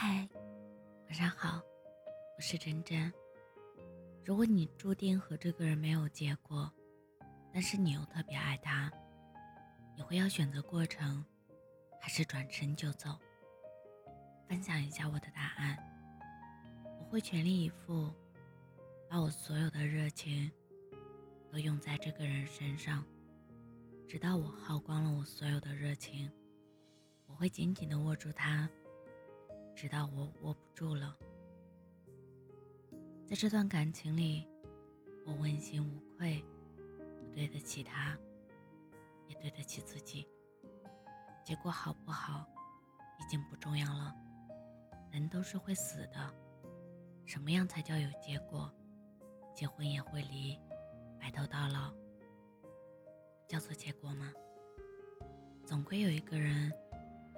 嗨，晚上好，我是真真。如果你注定和这个人没有结果，但是你又特别爱他，你会要选择过程，还是转身就走？分享一下我的答案。我会全力以赴，把我所有的热情都用在这个人身上，直到我耗光了我所有的热情，我会紧紧的握住他。直到我握不住了，在这段感情里，我问心无愧，我对得起他，也对得起自己。结果好不好，已经不重要了。人都是会死的，什么样才叫有结果？结婚也会离，白头到老，叫做结果吗？总归有一个人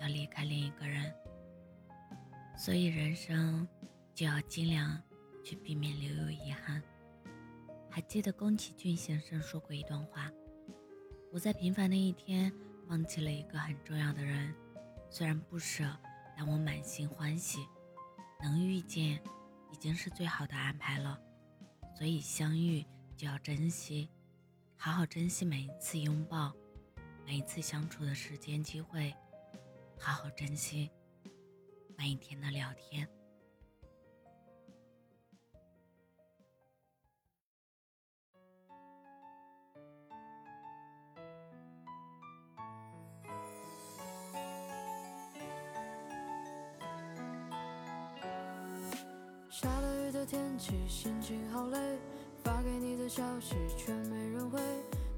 要离开另一个人。所以人生就要尽量去避免留有遗憾。还记得宫崎骏先生说过一段话：“我在平凡的一天放弃了一个很重要的人，虽然不舍，但我满心欢喜。能遇见，已经是最好的安排了。所以相遇就要珍惜，好好珍惜每一次拥抱，每一次相处的时间机会，好好珍惜。”每一天的聊天。下了雨的天气，心情好累。发给你的消息却没人回。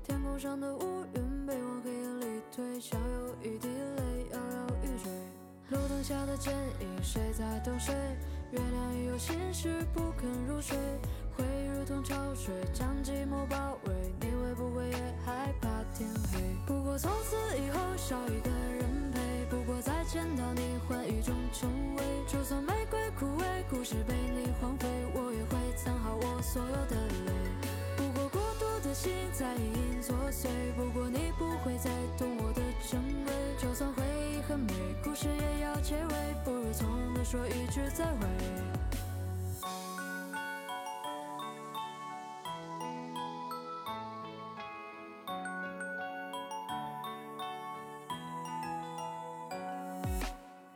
天空上的乌云被往黑夜里推，像有一滴泪。路灯下的剪影，谁在等谁？月亮已有心事不肯入睡，回忆如同潮水将寂寞包围，你会不会也害怕天黑？不过从此以后少一个人陪，不过再见到你换一种称谓。就算玫瑰枯萎，故事被你荒废，我也会藏好我所有的泪。不过孤独的心在隐隐作祟，结尾，不如从容的说一句再会。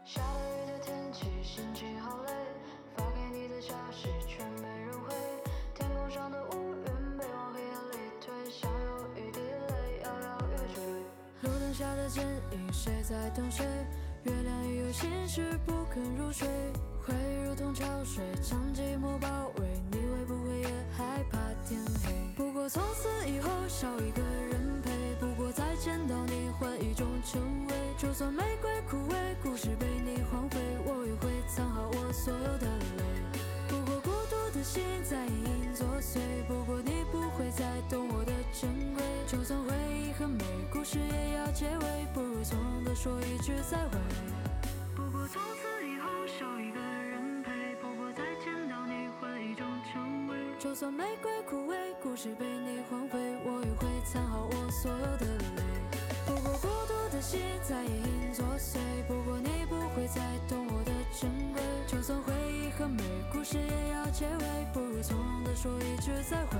下了雨的天气，心情好累，发给你的消息人回。天空上的乌云被推，一滴泪摇摇欲坠。路灯下的剪影，谁在等谁？月亮已有心事不肯入睡，回忆如同潮水将寂寞包围，你会不会也害怕天黑？不过从此以后少一个人陪，不过再见到你换一种称谓。就算没从此以后少一个人陪，不过再见到你换一种称谓。就算玫瑰枯萎，故事被你荒废，我也会藏好我所有的泪。不过孤独的心在隐隐作祟，不过你不会再懂我的珍贵。就算回忆很美，故事也要结尾，不如从容的说一句再会。